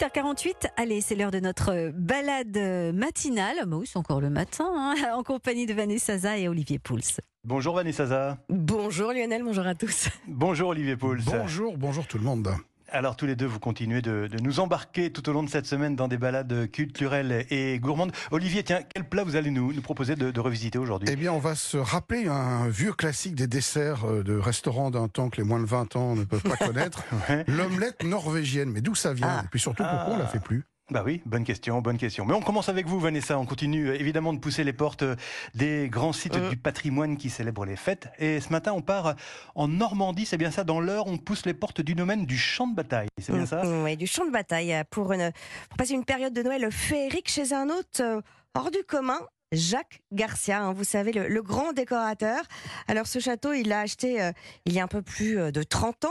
8h48, allez, c'est l'heure de notre balade matinale. Bah oui, c'est encore le matin, hein, en compagnie de Vanessa Zaza et Olivier Pouls. Bonjour Vanessa Zaza. Bonjour Lionel, bonjour à tous. Bonjour Olivier Pouls. Bonjour, bonjour tout le monde. Alors tous les deux, vous continuez de, nous embarquer tout au long de cette semaine dans des balades culturelles et gourmandes. Olivier, tiens, quel plat vous allez nous, nous proposer de, revisiter aujourd'hui? Eh bien, on va se rappeler un vieux classique des desserts euh, de restaurants d'un temps que les moins de 20 ans ne peuvent pas connaître. L'omelette norvégienne. Mais d'où ça vient? Ah. Et puis surtout, pourquoi on la fait plus? Bah oui, bonne question, bonne question. Mais on commence avec vous, Vanessa. On continue euh, évidemment de pousser les portes euh, des grands sites du patrimoine qui célèbrent les fêtes. Et ce matin, on part en Normandie, c'est bien ça. Dans l'heure, on pousse les portes du domaine du champ de bataille, c'est bien ça? Oui, du champ de bataille pour, une, pour passer une période de Noël féerique chez un hôte euh, hors du commun. Jacques Garcia, hein, vous savez, le, grand décorateur. Alors ce château, il l'a acheté euh, il y a un peu plus euh, de 30 ans.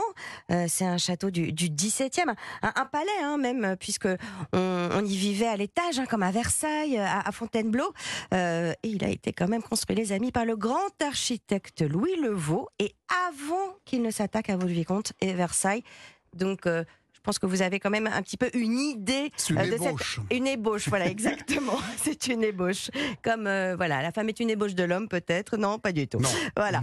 Euh, c'est un château du, du 17e, un, palais hein, même, puisque on, y vivait à l'étage, hein, comme à Versailles, à, Fontainebleau. et il a été quand même construit, les amis, par le grand architecte Louis Levaux. Et avant qu'il ne s'attaque à Vaux-le-Vicomte et Versailles, donc je pense que vous avez quand même un petit peu une idée une euh, de ébauche. cette une ébauche. Voilà, exactement. c'est une ébauche. Comme euh, voilà, la femme est une ébauche de l'homme, peut-être. Non, pas du tout. Non. Voilà.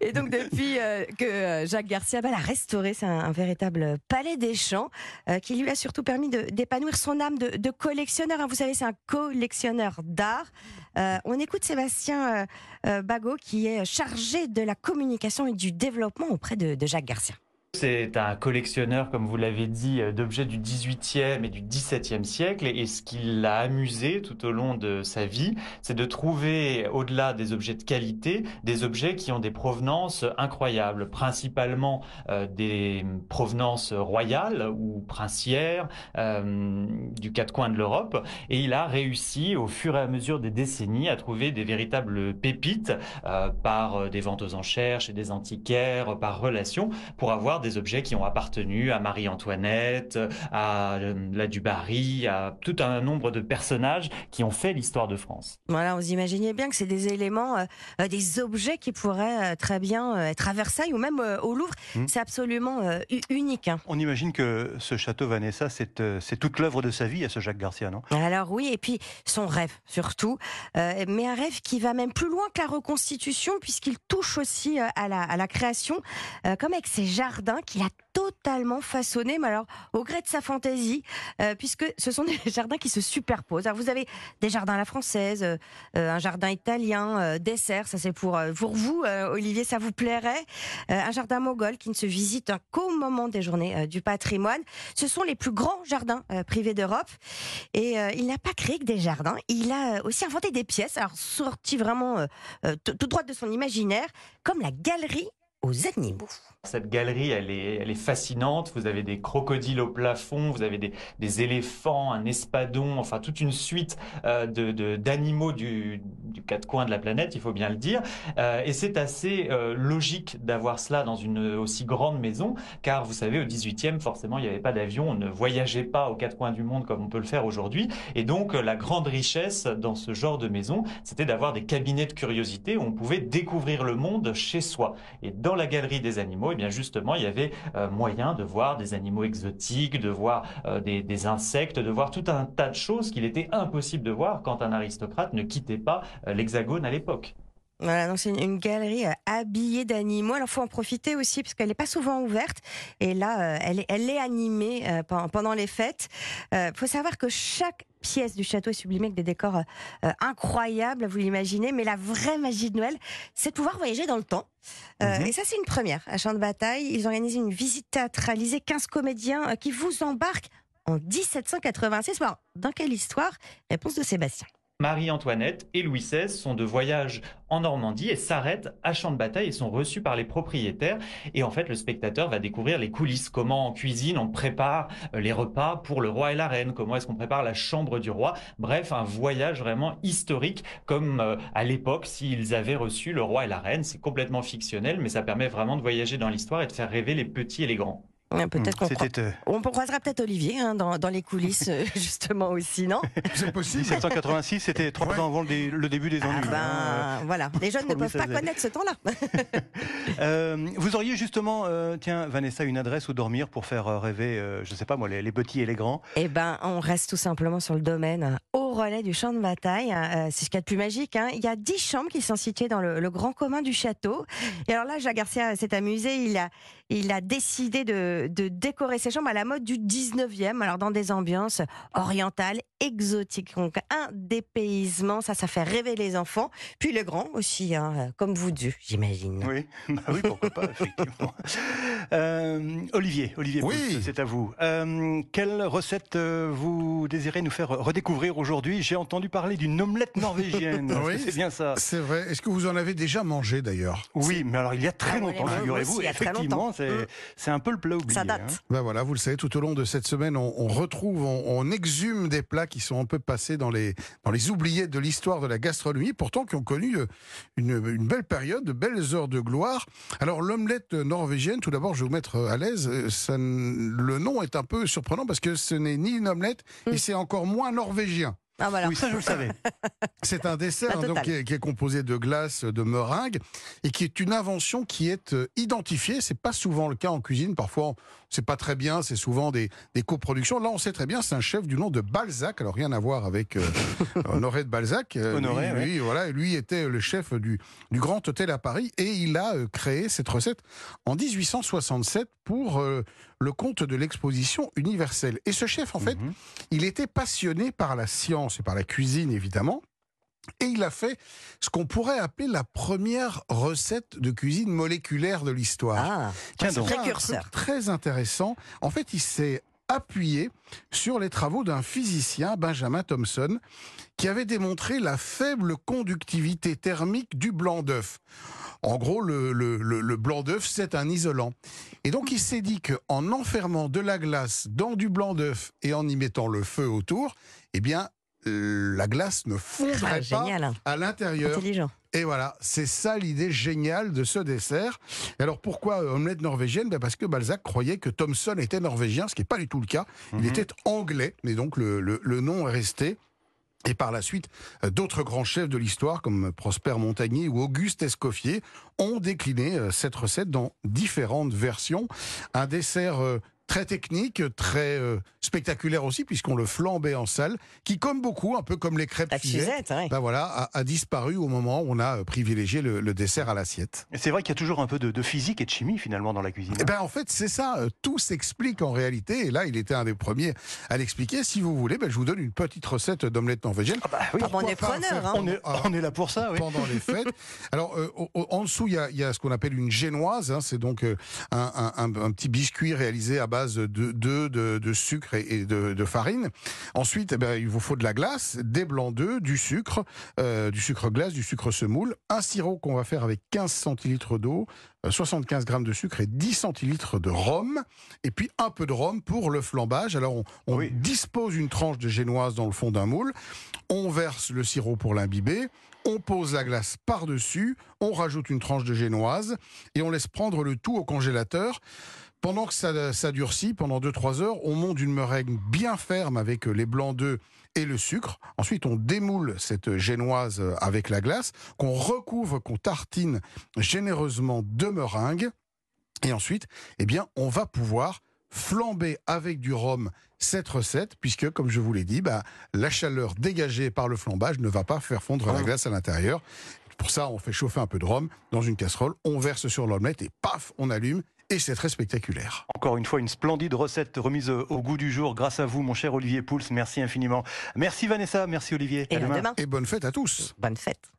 Et donc depuis euh, que Jacques Garcia va la restaurer, c'est un, véritable palais des champs qui lui a surtout permis d'épanouir son âme de, collectionneur. Hein. Vous savez, c'est un collectionneur d'art. on écoute Sébastien Bagot qui est chargé de la communication et du développement auprès de Jacques Garcia. C'est un collectionneur, comme vous l'avez dit, euh, d'objets du 18e et du 17e siècle. Et ce qui l'a amusé tout au long de sa vie, c'est de trouver, au-delà des objets de qualité, des objets qui ont des provenances incroyables, principalement euh, des provenances royales ou princières euh, du quatre coins de l'Europe. Et il a réussi, au fur et à mesure des décennies, à trouver des véritables pépites par des ventes aux enchères chez des antiquaires, par relation, pour avoir des objets qui ont appartenu à Marie-Antoinette, à euh, la Dubarry, à tout un nombre de personnages qui ont fait l'histoire de France. Voilà, vous imaginez bien que c'est des éléments, euh, euh, des objets qui pourraient très bien être à Versailles ou même au Louvre. Hmm. C'est absolument unique. Hein. On imagine que ce château Vanessa, c'est toute l'œuvre de sa vie à ce Jacques Garcia, non? Alors oui, et puis son rêve surtout, mais un rêve qui va même plus loin que la reconstitution puisqu'il touche aussi à la, à la création, comme avec ses jardins qu'il a totalement façonné, mais alors au gré de sa fantaisie, euh, puisque ce sont des jardins qui se superposent. Alors vous avez des jardins à la française, euh, un jardin italien, euh, dessert, ça c'est pour, pour vous, Olivier, ça vous plairait. un jardin mogol qui ne se visite qu'au moment des journées du patrimoine. Ce sont les plus grands jardins privés d'Europe. Et il n'a pas créé que des jardins, il a aussi inventé des pièces, alors sorties vraiment tout droit de son imaginaire, comme la galerie aux animaux. Cette galerie, elle est, elle est fascinante. Vous avez des crocodiles au plafond, vous avez des, des éléphants, un espadon, enfin toute une suite euh, de d'animaux du, du quatre coins de la planète, il faut bien le dire. Euh, et c'est assez euh, logique d'avoir cela dans une aussi grande maison, car vous savez, au 18e, forcément, il n'y avait pas d'avion, on ne voyageait pas aux quatre coins du monde comme on peut le faire aujourd'hui. Et donc, la grande richesse dans ce genre de maison, c'était d'avoir des cabinets de curiosité où on pouvait découvrir le monde chez soi. Et dans la galerie des animaux, eh bien justement, il y avait euh, moyen de voir des animaux exotiques, de voir euh, des, insectes, de voir tout un tas de choses qu'il était impossible de voir quand un aristocrate ne quittait pas euh, l'Hexagone à l'époque. Voilà, donc c'est une, galerie habillée d'animaux. Alors, faut en profiter aussi parce qu'elle n'est pas souvent ouverte. Et là, elle, est, elle est animée pendant les fêtes. Il faut savoir que chaque pièce du château est sublimée avec des décors euh, incroyables, vous l'imaginez. Mais la vraie magie de Noël, c'est de pouvoir voyager dans le temps. Euh, mhm. Et ça, c'est une première. À Champ de Bataille, ils organisent une visite théâtralisée, 15 comédiens euh, qui vous embarquent en 1786. dans quelle histoire? Réponse de Sébastien. Marie-Antoinette et Louis XVI sont de voyage en Normandie et s'arrêtent à champ de bataille et sont reçus par les propriétaires. Et en fait, le spectateur va découvrir les coulisses, comment en cuisine on prépare euh, les repas pour le roi et la reine, comment est-ce qu'on prépare la chambre du roi. Bref, un voyage vraiment historique comme euh, à l'époque s'ils avaient reçu le roi et la reine. C'est complètement fictionnel, mais ça permet vraiment de voyager dans l'histoire et de faire rêver les petits et les grands. Peut-être qu'on C'était, euh, on croisera peut-être Olivier hein, dans, dans les coulisses, euh, justement aussi, non? C'est possible. 1786, c'était trois Ouais. ans avant le, dé- le début des Ah ennuis. hein. ben, voilà, les jeunes ne peuvent pas connaître ce temps-là. Euh, vous auriez justement, euh, tiens, Vanessa, une adresse où dormir pour faire euh, rêver, euh, je sais pas moi, les, les petits et les grands? Eh ben, on reste tout simplement sur le domaine au relais du champ de bataille. Euh, c'est ce qu'il y a de plus magique. hein. Il y a dix chambres qui sont situées dans le, le grand commun du château. Et alors là, Jacques Garcia s'est amusé. Il a, il a décidé de, décorer ses chambres à la mode du 19e, alors dans des ambiances orientales, exotiques. Donc, un dépaysement, ça, ça fait rêver les enfants. Puis les grands aussi, hein, comme vous deux, j'imagine. Oui, bah oui, pourquoi pas, effectivement. Euh, Olivier, Olivier, Oui. C'est à vous. Euh, quelle recette euh, vous désirez nous faire redécouvrir aujourd'hui? J'ai entendu parler d'une omelette norvégienne. Oui. C'est bien ça. C'est vrai. Est-ce que vous en avez déjà mangé d'ailleurs? Oui, mais alors il y a très Ah, longtemps, figurez-vous. aussi, il y a très Effectivement, longtemps. c'est un peu le plat oublié. Ça date. hein. Ben voilà, vous le savez, tout au long de cette semaine, on, on retrouve, on, on exhume des plats qui sont un peu passés dans les, dans les oubliettes de l'histoire de la gastronomie, pourtant qui ont connu une, une belle période, de belles heures de gloire. Alors l'omelette norvégienne, tout d'abord, je vais vous mettre à l'aise. euh, le nom est un peu surprenant parce que ce n'est ni une omelette et c'est encore moins norvégien. Ah voilà. Oui, ça je le savais. C'est un dessert hein, donc, qui, est, qui est composé de glace, de meringue, et qui est une invention qui est euh, identifiée. C'est pas souvent le cas en cuisine. Parfois, on- c'est pas très bien. C'est souvent des, des coproductions. Là, on sait très bien. C'est un chef du nom de Balzac. Alors rien à voir avec euh, Honoré de Balzac. Euh, Honoré, lui, lui, voilà, lui était le chef du, du Grand Hôtel à Paris, et il a euh, créé cette recette en 1867 pour euh, le compte de l'exposition universelle. Et ce chef, en fait, Mhm. il était passionné par la science et par la cuisine, évidemment. Et il a fait ce qu'on pourrait appeler la première recette de cuisine moléculaire de l'histoire. Ah, Tiens C'est donc. un truc très intéressant. En fait, il s'est appuyé sur les travaux d'un physicien, Benjamin Thomson, qui avait démontré la faible conductivité thermique du blanc d'œuf. En gros, le, le- blanc d'œuf, c'est un isolant. Et donc, il s'est dit qu'en enfermant de la glace dans du blanc d'œuf et en y mettant le feu autour, eh bien, la glace ne ah, fondrait pas génial. hein. à l'intérieur. Intelligent. Et voilà, c'est ça l'idée géniale de ce dessert. Et alors pourquoi euh, omelette norvégienne? Ben Parce que Balzac croyait que Thomson était norvégien, ce qui n'est pas du tout le cas. Il Mhm. était anglais, mais donc le, le- le nom est resté. Et par la suite, euh, d'autres grands chefs de l'histoire, comme Prosper Montagny ou Auguste Escoffier, ont décliné euh, cette recette dans différentes versions. Un dessert euh, très technique, très euh, spectaculaire aussi, puisqu'on le flambait en salle, qui, comme beaucoup, un peu comme les crêpes La Suzette, ouais. ben voilà, a, a disparu au moment où on a euh, privilégié le, le dessert à l'assiette. Et C'est vrai qu'il y a toujours un peu de, de physique et de chimie finalement dans la cuisine. Eh ben en fait, c'est ça, euh, tout s'explique en réalité, et là, il était un des premiers à l'expliquer. Si vous voulez, ben, je vous donne une petite recette d'omelette norvégienne. Ah bah oui, Ah, bon, on est preneur, faire hein. on, est, on est là pour ça, oui. pendant les fêtes. Alors, euh, en dessous, il y a, il y a ce qu'on appelle une génoise. hein, c'est donc euh, un, un- un- un petit biscuit réalisé à base de, de, de, de sucre et, et de, de farine. Ensuite, eh ben, il vous faut de la glace, des blancs d'œufs, du sucre, euh, du sucre glace, du sucre semoule, un sirop qu'on va faire avec 15 centilitres d'eau, euh, 75 grammes de sucre et 10 centilitres de rhum, et puis un peu de rhum pour le flambage. Alors, on, on Oui. dispose une tranche de génoise dans le fond d'un moule, on verse le sirop pour l'imbiber, on pose la glace par-dessus, on rajoute une tranche de génoise et on laisse prendre le tout au congélateur. Pendant que ça, ça durcit, pendant 2-3 heures, on monte une meringue bien ferme avec euh, les blancs d'œufs et le sucre. Ensuite, on démoule cette génoise euh, avec la glace, qu'on recouvre, qu'on tartine généreusement de meringue. Et ensuite, eh bien, on va pouvoir flamber avec du rhum cette recette, puisque, comme je vous l'ai dit, bah, la chaleur dégagée par le flambage ne va pas faire fondre la Ah. glace à l'intérieur. Pour ça, on fait chauffer un peu de rhum dans une casserole, on verse sur l'omelette et paf, on allume. Et c'est très spectaculaire. Encore une fois, une splendide recette remise au goût du jour grâce à vous, mon cher Olivier Pouls. Merci infiniment. Merci Vanessa, merci Olivier. Et à à demain. demain. Et bonne fête à tous. Bonne fête.